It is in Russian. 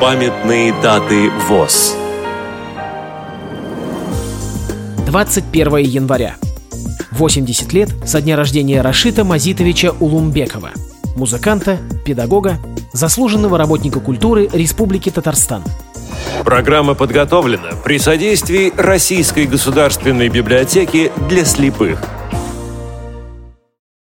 Памятные даты ВОЗ 21 января. 80 лет со дня рождения Рашита Мазитовича Улумбекова, музыканта, педагога, заслуженного работника культуры Республики Татарстан. Программа подготовлена при содействии Российской государственной библиотеки для слепых –